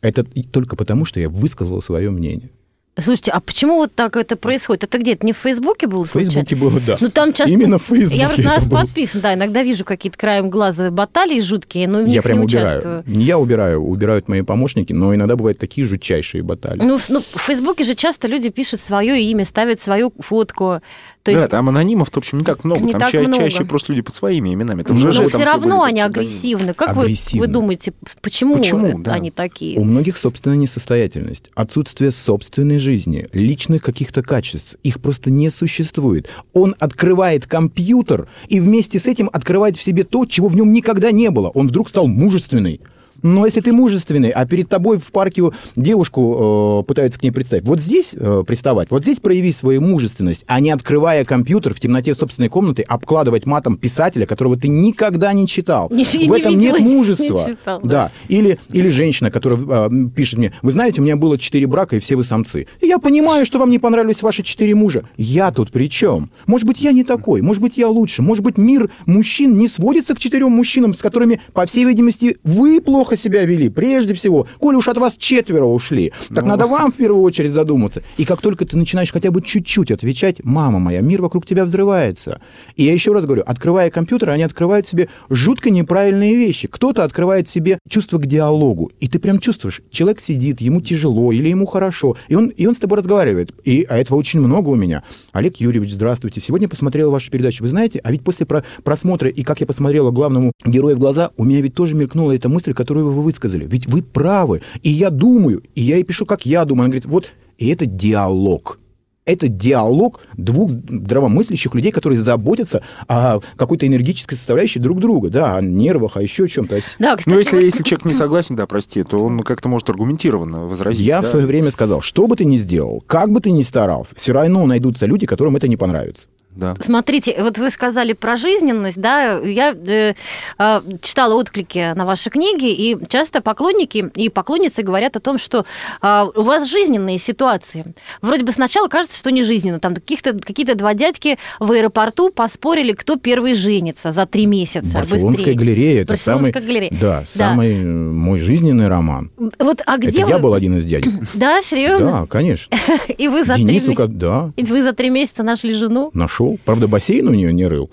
Это только потому, что я высказал свое мнение. Слушайте, а почему вот так это происходит? Это где? Это не в Фейсбуке было? В Фейсбуке было, да. Ну там часто... Именно в Фейсбуке Я просто на вас подписан, да, иногда вижу какие-то краем глаза баталии жуткие, но Я прям не убираю. участвую. Не я убираю, убирают мои помощники, но иногда бывают такие жутчайшие баталии. Ну, ну, в Фейсбуке же часто люди пишут свое имя, ставят свою фотку. То да, есть, там анонимов-то, в общем, не так много. Не там так ча- много. чаще просто люди под своими именами. Там же но же все там равно они агрессивны. Как вы, Агрессивны. вы думаете, почему, Почему, это да. они такие? У многих собственная несостоятельность, отсутствие собственной жизни, личных каких-то качеств. Их просто не существует. Он открывает компьютер и вместе с этим открывает в себе то, чего в нем никогда не было. Он вдруг стал мужественный. Но если ты мужественный, а перед тобой в парке девушку э, пытаются к ней представить, вот здесь э, приставать, вот здесь прояви свою мужественность, а не открывая компьютер в темноте собственной комнаты, обкладывать матом писателя, которого ты никогда не читал. Не- в не этом видела, нет не мужества. читал, да. да. Или, или женщина, которая а, пишет мне, вы знаете, у меня было четыре брака, и все вы самцы. И я понимаю, что вам не понравились ваши четыре мужа. Я тут при чем? Может быть, я не такой, может быть, я лучше, может быть, мир мужчин не сводится к четырем мужчинам, с которыми, по всей видимости, вы плохо себя вели, прежде всего. Коли уж от вас четверо ушли, так надо вам в первую очередь задуматься. И как только ты начинаешь хотя бы чуть-чуть отвечать, мама моя, мир вокруг тебя взрывается. И я еще раз говорю, открывая компьютер, они открывают себе жутко неправильные вещи. Кто-то открывает себе чувство к диалогу, и ты прям чувствуешь, человек сидит, ему тяжело или ему хорошо, и он, и он с тобой разговаривает. И а этого очень много у меня. Олег Юрьевич, здравствуйте. Сегодня посмотрела вашу передачу. Вы знаете, а ведь после про- просмотра, и как я посмотрела главному герою в глаза, у меня ведь тоже мелькнула эта мысль, которую вы высказали. Ведь вы правы. И я думаю, и я ей пишу, как я думаю. Она говорит, вот, и это диалог. Это диалог двух здравомыслящих людей, которые заботятся о какой-то энергетической составляющей друг друга, да, о нервах, о еще чем-то. Да, кстати, Ну, если, вот- если человек не согласен, да, прости, то он как-то может аргументированно возразить. Я да. в свое время сказал, что бы ты ни сделал, как бы ты ни старался, все равно найдутся люди, которым это не понравится. Да. Смотрите, вот вы сказали про жизненность, да, я э, э, читала отклики на ваши книги, и часто поклонники и поклонницы говорят о том, что э, у вас жизненные ситуации. Вроде бы сначала кажется, что не жизненно. Там каких-то, какие-то два дядьки в аэропорту поспорили, кто первый женится за три месяца. Барселонская быстрее. галерея, это самый, Барселонская галерея. Да, самый э, мой жизненный роман. Вот, а где это вы... я был один из дядек. Да, серьезно? Да, конечно. И вы за три Денису, да, И вы за три месяца нашли жену? нашел. Правда, бассейн у нее не рыл,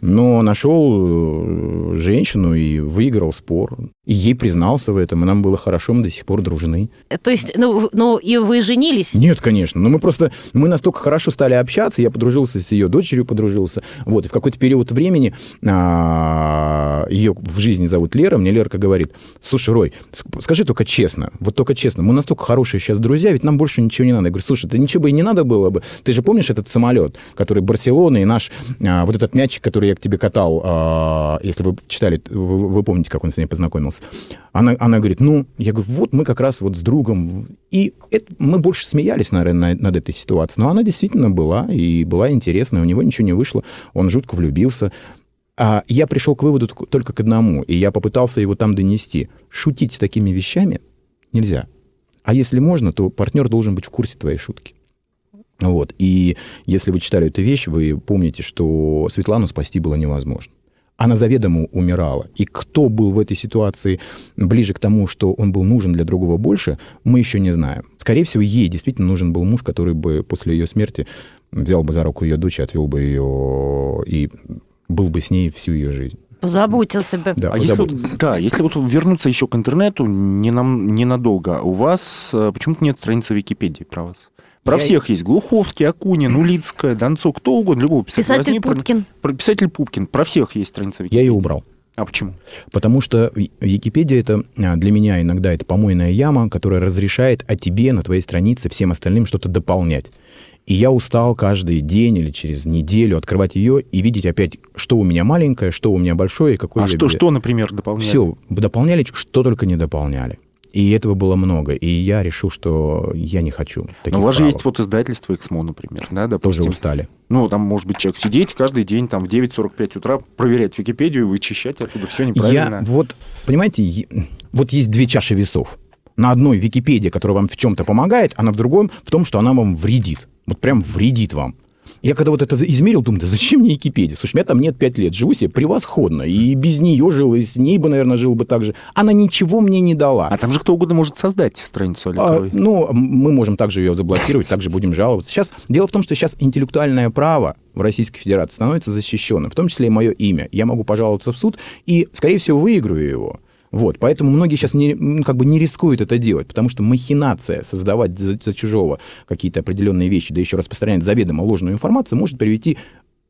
но нашел э, женщину и выиграл спор. И ей признался в этом, и нам было хорошо, мы до сих пор дружны. То есть, ну, ну и вы женились? Нет, конечно. Но мы просто, мы настолько хорошо стали общаться, я подружился с ее дочерью, подружился. Вот, и в какой-то период времени а, ее в жизни зовут Лера, мне Лерка говорит, слушай, Рой, ск- скажи только честно, вот только честно, мы настолько хорошие сейчас друзья, ведь нам больше ничего не надо. Я говорю, слушай, ты ничего бы и не надо было бы. Ты же помнишь этот самолет, который Барселона и наш, а, вот этот мячик, который я к тебе катал, а, если вы читали, вы, вы помните, как он с ней познакомился. Она, она говорит, ну, я говорю, вот мы как раз вот с другом. И это- мы больше смеялись, наверное, на- над этой ситуацией. Но она действительно была, и была интересная, у него ничего не вышло, он жутко влюбился. А я пришел к выводу только к одному, и я попытался его там донести. Шутить с такими вещами нельзя. А если можно, то партнер должен быть в курсе твоей шутки. Вот. И если вы читали эту вещь, вы помните, что Светлану спасти было невозможно. Она заведомо умирала. И кто был в этой ситуации ближе к тому, что он был нужен для другого больше, мы еще не знаем. Скорее всего, ей действительно нужен был муж, который бы после ее смерти взял бы за руку ее дочь, отвел бы ее и был бы с ней всю ее жизнь. Заботился бы. Да, А если позаботился. да, если вот вернуться еще к интернету не нам, ненадолго, у вас э, почему-то нет страницы Википедии про вас. Про Я- всех есть. Глуховский, Акунин, Улицкая, Донцов, кто угодно, любого писателя. Писатель возьми, про- Пупкин. про- писатель Пупкин. Про всех есть страница Я Википедии. ее убрал. А почему? Потому что Ви- Википедия это а, для меня иногда это помойная яма, которая разрешает о тебе на твоей странице всем остальным что-то дополнять. И я устал каждый день или через неделю открывать ее и видеть опять, что у меня маленькое, что у меня большое, и какое а я что, бе- что, например, дополняет? Все, дополняли, что только не дополняли. И этого было много. И я решил, что я не хочу таких Но у вас же есть вот издательство «Эксмо», например, да, Тоже допустим. устали. Ну, там может быть человек сидеть каждый день там в 9.45 утра, проверять Википедию, вычищать оттуда все неправильно. Я вот, понимаете, вот есть две чаши весов. На одной Википедия, которая вам в чем-то помогает, а на другом в том, что она вам вредит. Вот прям вредит вам. Я когда вот это измерил, думаю, да зачем мне Википедия? Слушай, у меня там нет пять лет, живу себе превосходно. И без нее жил, и с ней бы, наверное, жил бы так же. Она ничего мне не дала. А там же кто угодно может создать страницу Олег а, Ну, мы можем также ее заблокировать, также будем жаловаться. Сейчас дело в том, что сейчас интеллектуальное право в Российской Федерации становится защищенным, в том числе и мое имя. Я могу пожаловаться в суд и, скорее всего, выиграю его. Вот, поэтому многие сейчас не, как бы не рискуют это делать, потому что махинация, создавать за, за чужого какие-то определенные вещи, да еще распространять заведомо ложную информацию, может привести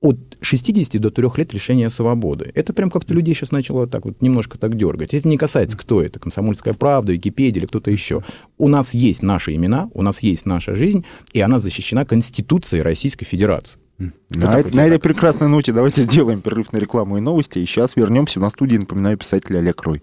от 60 до 3 лет лишения свободы. Это прям как-то людей сейчас начало так вот немножко так дергать. Это не касается, кто это, комсомольская правда, Википедия или кто-то еще. У нас есть наши имена, у нас есть наша жизнь, и она защищена Конституцией Российской Федерации. На, вот на этой прекрасной ноте давайте сделаем перерыв на рекламу и новости. И сейчас вернемся на студии, напоминаю, писатель Олег Рой.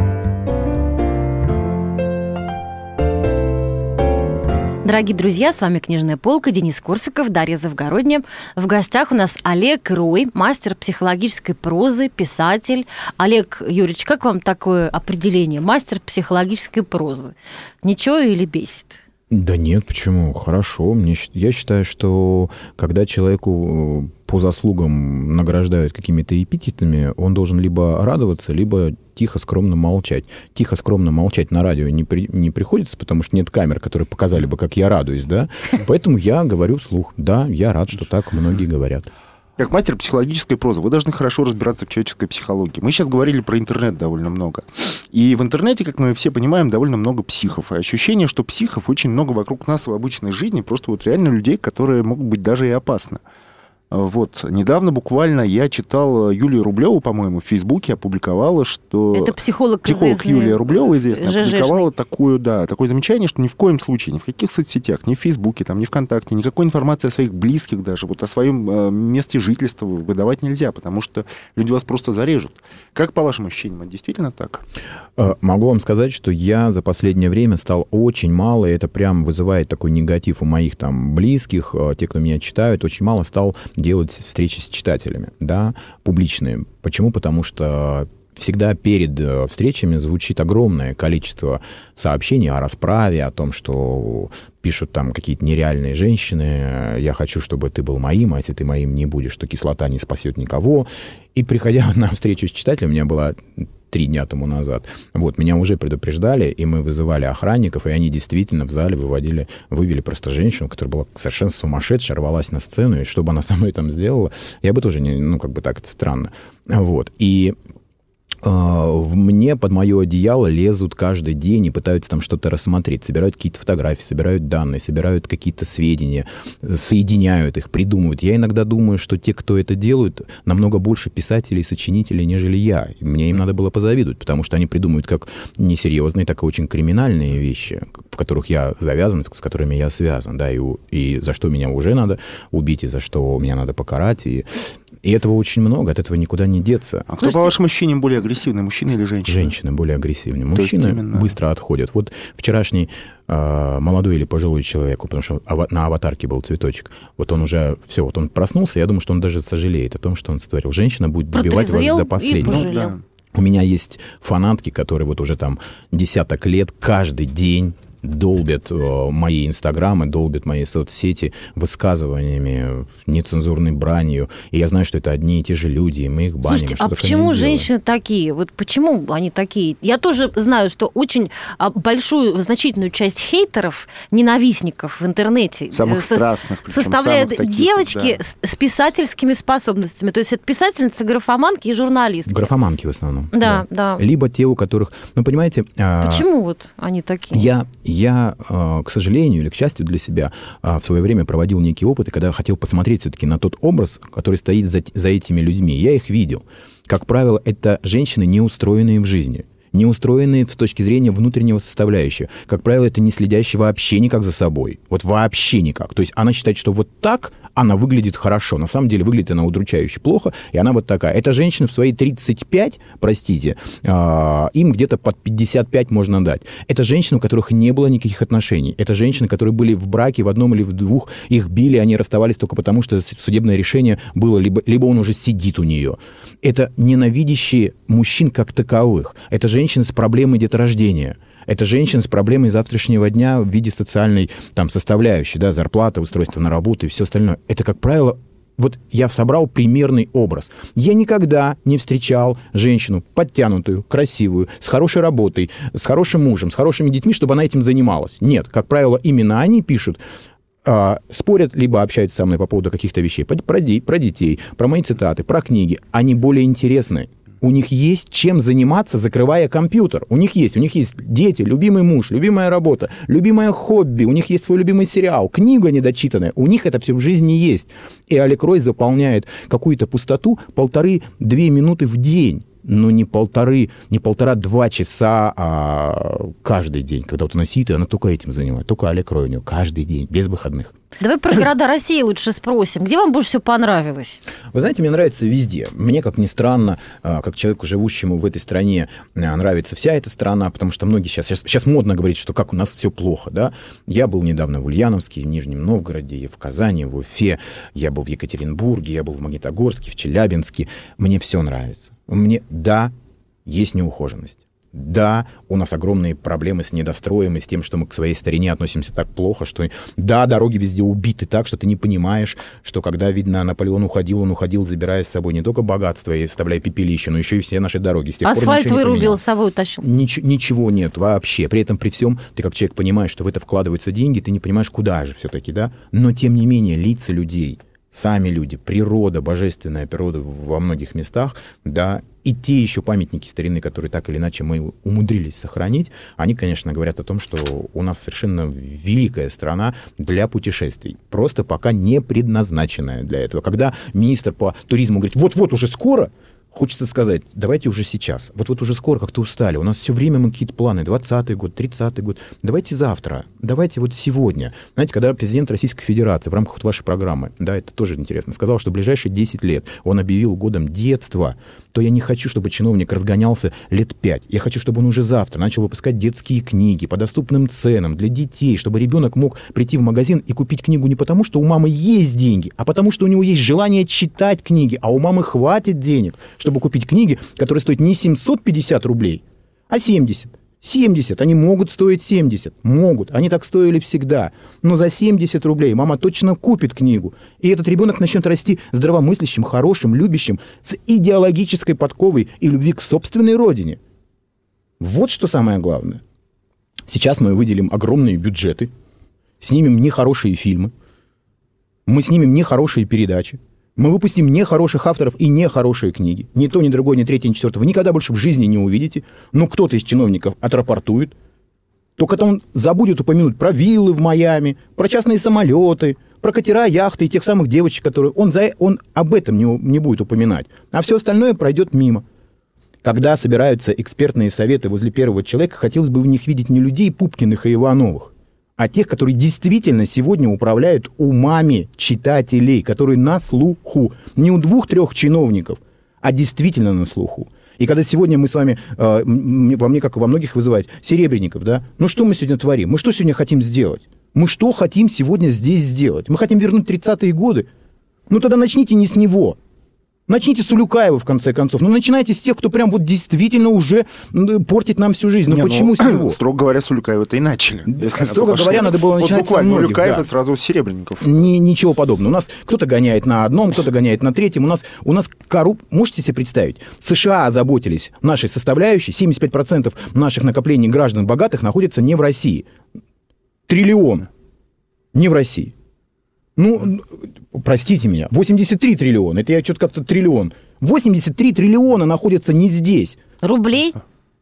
Дорогие друзья, с вами «Книжная полка», Денис Корсаков, Дарья Завгородня. В гостях у нас Олег Рой, мастер психологической прозы, писатель. Олег Юрьевич, как вам такое определение? Мастер психологической прозы. Ничего или бесит? Да нет, почему? Хорошо. Мне, я считаю, что когда человеку э, по заслугам награждают какими-то эпитетами, он должен либо радоваться, либо тихо, скромно молчать. Тихо, скромно молчать на радио не, при, не приходится, потому что нет камер, которые показали бы, как я радуюсь, да? Поэтому я говорю вслух. Да, я рад, что так многие говорят. Как мастер психологической прозы, вы должны хорошо разбираться в человеческой психологии. Мы сейчас говорили про интернет довольно много. И в интернете, как мы все понимаем, довольно много психов. И ощущение, что психов очень много вокруг нас в обычной жизни, просто вот реально людей, которые могут быть даже и опасны. Вот. Недавно буквально я читал э, Юлию Рублеву, по-моему, в Фейсбуке опубликовала, что... Это психолог Психолог Юлия Рублева, известная, опубликовала такую, да, такое замечание, что ни в коем случае, ни в каких соцсетях, ни в Фейсбуке, там, ни ВКонтакте, никакой информации о своих близких даже, вот о своем э, месте жительства выдавать нельзя, потому что люди вас просто зарежут. Как по вашим ощущениям, это действительно так? Э, могу вам сказать, что я за последнее время стал очень мало, и это прям вызывает такой негатив у моих там близких, те, кто меня читают, очень мало стал делать встречи с читателями, да, публичные. Почему? Потому что всегда перед э, встречами звучит огромное количество сообщений о расправе, о том, что пишут там какие-то нереальные женщины, я хочу, чтобы ты был моим, а если ты моим не будешь, то кислота не спасет никого. И приходя на встречу с читателем, у меня была три дня тому назад. Вот, меня уже предупреждали, и мы вызывали охранников, и они действительно в зале выводили, вывели просто женщину, которая была совершенно сумасшедшая, рвалась на сцену, и что бы она со мной там сделала, я бы тоже не, ну, как бы так, это странно. Вот, и в мне под мое одеяло лезут каждый день и пытаются там что-то рассмотреть, собирают какие-то фотографии, собирают данные, собирают какие-то сведения, соединяют их, придумывают. Я иногда думаю, что те, кто это делают, намного больше писателей и сочинителей, нежели я. мне им надо было позавидовать, потому что они придумывают как несерьезные, так и очень криминальные вещи, в которых я завязан, с которыми я связан, да, и, и за что меня уже надо убить, и за что меня надо покарать, и и этого очень много, от этого никуда не деться. А кто, есть... по вашим ощущениям, более агрессивный, мужчина или женщина? Женщины более агрессивные. Мужчины именно... быстро отходят. Вот вчерашний э, молодой или пожилой человек, потому что на аватарке был цветочек, вот он уже, все, вот он проснулся, я думаю, что он даже сожалеет о том, что он сотворил. Женщина будет добивать вас до последнего. Ну, да. У меня есть фанатки, которые вот уже там десяток лет каждый день долбят э, мои инстаграмы, долбят мои соцсети высказываниями, нецензурной бранью. И я знаю, что это одни и те же люди, и мы их баним. Слушайте, а почему женщины такие? Вот почему они такие? Я тоже знаю, что очень а, большую, значительную часть хейтеров, ненавистников в интернете э, самых со- страстных, составляют самых таких, девочки да. с писательскими способностями. То есть это писательницы, графоманки и журналистки. Графоманки в основном. Да, да. да. Либо те, у которых... Ну, понимаете... А, почему вот они такие? Я я, э, к сожалению или к счастью для себя, э, в свое время проводил некие опыты, когда хотел посмотреть все-таки на тот образ, который стоит за, за этими людьми. Я их видел. Как правило, это женщины, не устроенные в жизни не устроенные с точки зрения внутреннего составляющего. Как правило, это не следящий вообще никак за собой. Вот вообще никак. То есть она считает, что вот так она выглядит хорошо. На самом деле выглядит она удручающе плохо, и она вот такая. Эта женщина в свои 35, простите, э, им где-то под 55 можно дать. Это женщины, у которых не было никаких отношений. Это женщины, которые были в браке в одном или в двух, их били, они расставались только потому, что судебное решение было, либо, либо он уже сидит у нее. Это ненавидящие мужчин как таковых. Это женщины с проблемой деторождения. Это женщина с проблемой завтрашнего дня в виде социальной там, составляющей, да, зарплата, устройство на работу и все остальное. Это, как правило, вот я собрал примерный образ. Я никогда не встречал женщину подтянутую, красивую, с хорошей работой, с хорошим мужем, с хорошими детьми, чтобы она этим занималась. Нет, как правило, именно они пишут, а, спорят, либо общаются со мной по поводу каких-то вещей, про, про детей, про мои цитаты, про книги. Они более интересны у них есть чем заниматься, закрывая компьютер. У них есть, у них есть дети, любимый муж, любимая работа, любимое хобби, у них есть свой любимый сериал, книга недочитанная. У них это все в жизни есть. И Алек Рой заполняет какую-то пустоту полторы-две минуты в день ну, не полторы, не полтора-два часа а каждый день. Когда вот она сидит, она только этим занимается, только Олег Рой у нее каждый день, без выходных. Давай про города России лучше спросим. Где вам больше всего понравилось? Вы знаете, мне нравится везде. Мне, как ни странно, а, как человеку, живущему в этой стране, а, нравится вся эта страна, потому что многие сейчас, сейчас, сейчас модно говорить, что как у нас все плохо, да. Я был недавно в Ульяновске, в Нижнем Новгороде, в Казани, в Уфе, я был в Екатеринбурге, я был в Магнитогорске, в Челябинске. Мне все нравится. Мне, да, есть неухоженность. Да, у нас огромные проблемы с недостроем и с тем, что мы к своей старине относимся так плохо, что да, дороги везде убиты так, что ты не понимаешь, что когда, видно, Наполеон уходил, он уходил, забирая с собой не только богатство и оставляя пепелище, но еще и все наши дороги. С тех Асфальт пор вырубил, с собой утащил. Нич- ничего нет вообще. При этом, при всем, ты как человек понимаешь, что в это вкладываются деньги, ты не понимаешь, куда же все-таки, да? Но, тем не менее, лица людей – сами люди, природа, божественная природа во многих местах, да, и те еще памятники старины, которые так или иначе мы умудрились сохранить, они, конечно, говорят о том, что у нас совершенно великая страна для путешествий, просто пока не предназначенная для этого. Когда министр по туризму говорит, вот-вот уже скоро, Хочется сказать, давайте уже сейчас. Вот вот уже скоро как-то устали. У нас все время мы какие-то планы. 20-й год, 30-й год. Давайте завтра. Давайте вот сегодня. Знаете, когда президент Российской Федерации в рамках вот вашей программы, да, это тоже интересно, сказал, что в ближайшие 10 лет он объявил годом детства, то я не хочу, чтобы чиновник разгонялся лет 5. Я хочу, чтобы он уже завтра начал выпускать детские книги по доступным ценам для детей, чтобы ребенок мог прийти в магазин и купить книгу не потому, что у мамы есть деньги, а потому, что у него есть желание читать книги, а у мамы хватит денег, чтобы купить книги, которые стоят не 750 рублей, а 70. 70, они могут стоить 70, могут, они так стоили всегда. Но за 70 рублей мама точно купит книгу. И этот ребенок начнет расти здравомыслящим, хорошим, любящим, с идеологической подковой и любви к собственной родине. Вот что самое главное. Сейчас мы выделим огромные бюджеты, снимем нехорошие фильмы, мы снимем нехорошие передачи, мы выпустим нехороших авторов и нехорошие книги. Ни то, ни другое, ни третье, ни четвертое. Вы никогда больше в жизни не увидите. Но кто-то из чиновников отрапортует. Только то он забудет упомянуть про виллы в Майами, про частные самолеты, про катера, яхты и тех самых девочек, которые... Он, за... он об этом не, не будет упоминать. А все остальное пройдет мимо. Когда собираются экспертные советы возле первого человека, хотелось бы в них видеть не людей Пупкиных и Ивановых, а тех, которые действительно сегодня управляют умами читателей, которые на слуху. Не у двух-трех чиновников, а действительно на слуху. И когда сегодня мы с вами, э, во мне, как и во многих, вызывают серебряников, да, ну что мы сегодня творим? Мы что сегодня хотим сделать? Мы что хотим сегодня здесь сделать? Мы хотим вернуть 30-е годы? Ну тогда начните не с него, Начните с Улюкаева, в конце концов. Ну, начинайте с тех, кто прям вот действительно уже портит нам всю жизнь. Ну, не, почему ну, с него? Строго говоря, с Улюкаева-то и начали. Если строго говоря, надо было начинать вот буквально, с многих, Улюкаева да. сразу Серебренников. Ни, ничего подобного. У нас кто-то гоняет на одном, кто-то гоняет на третьем. У нас, у нас корруп... Можете себе представить? США озаботились нашей составляющей. 75% наших накоплений граждан богатых находится не в России. Триллион. Не в России. Ну, простите меня, 83 триллиона, это я что-то как-то триллион. 83 триллиона находятся не здесь. Рублей?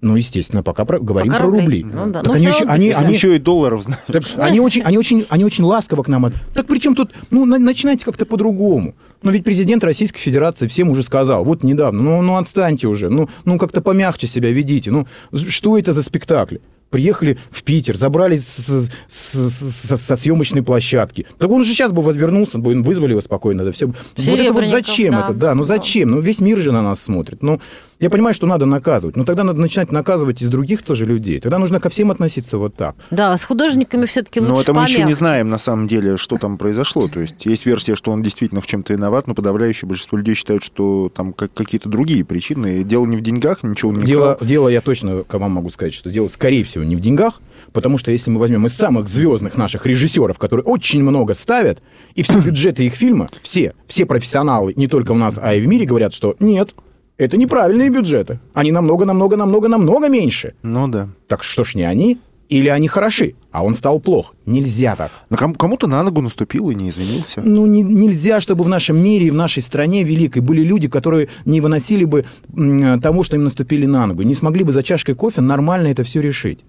Ну, естественно, пока про, говорим Пока про рублей. рубли. Ну да. Так Ну, они, очень, они, они, Еще и долларов, знаешь. так они, очень, они, очень, они очень ласково к нам. от- Так причем тут, ну, на- начинайте как-то по-другому. Ну, ведь президент Российской Федерации всем уже сказал, вот недавно, ну, ну отстаньте уже, ну, ну как-то помягче себя ведите. Ну, что это за спектакли? Приехали в Питер, забрали с- с- с- со съемочной площадки. Так он же сейчас бы возвернулся, бы вызвали его спокойно. Да все. Вот это вот зачем да. это? Да, ну зачем? Ну весь мир же на нас смотрит. Ну, я понимаю, что надо наказывать, но тогда надо начинать наказывать из других тоже людей. Тогда нужно ко всем относиться вот так. Да, с художниками все-таки лучше Но это мы еще не помягче. знаем, на самом деле, что там произошло. То есть есть версия, что он действительно в чем-то виноват, но подавляющее большинство людей считают, что там как- какие-то другие причины. Дело не в деньгах, ничего не Дело, крал. дело, я точно к вам могу сказать, что дело, скорее всего, не в деньгах, потому что если мы возьмем из самых звездных наших режиссеров, которые очень много ставят, и все бюджеты их фильма, все, все профессионалы, не только у нас, а и в мире говорят, что нет, это неправильные бюджеты. Они намного, намного, намного, намного меньше. Ну да. Так что ж не они? Или они хороши, а он стал плох? Нельзя так. Но кому- кому-то на ногу наступил и не извинился. Ну, не- нельзя, чтобы в нашем мире и в нашей стране великой были люди, которые не выносили бы м, того, что им наступили на ногу, не смогли бы за чашкой кофе нормально это все решить.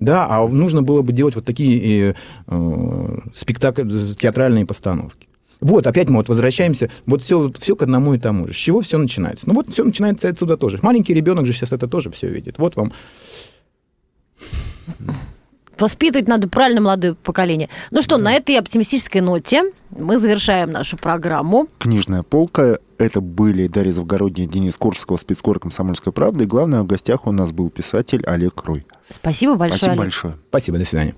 Да, а нужно было бы делать вот такие э, э, спектакли, театральные постановки. Вот, опять мы вот возвращаемся, вот все, все к одному и тому же. С чего все начинается? Ну вот все начинается отсюда тоже. Маленький ребенок же сейчас это тоже все видит. Вот вам Воспитывать надо правильно молодое поколение. Ну что, на этой оптимистической ноте мы завершаем нашу программу. Книжная полка. Это были Дарья Завгородняя, Денис Корсаков, спецкор «Комсомольской правды». И главное, в гостях у нас был писатель Олег Рой. Спасибо большое. Спасибо Олег. большое. спасибо, до свидания.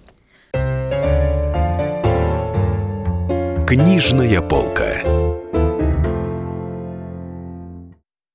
Книжная полка.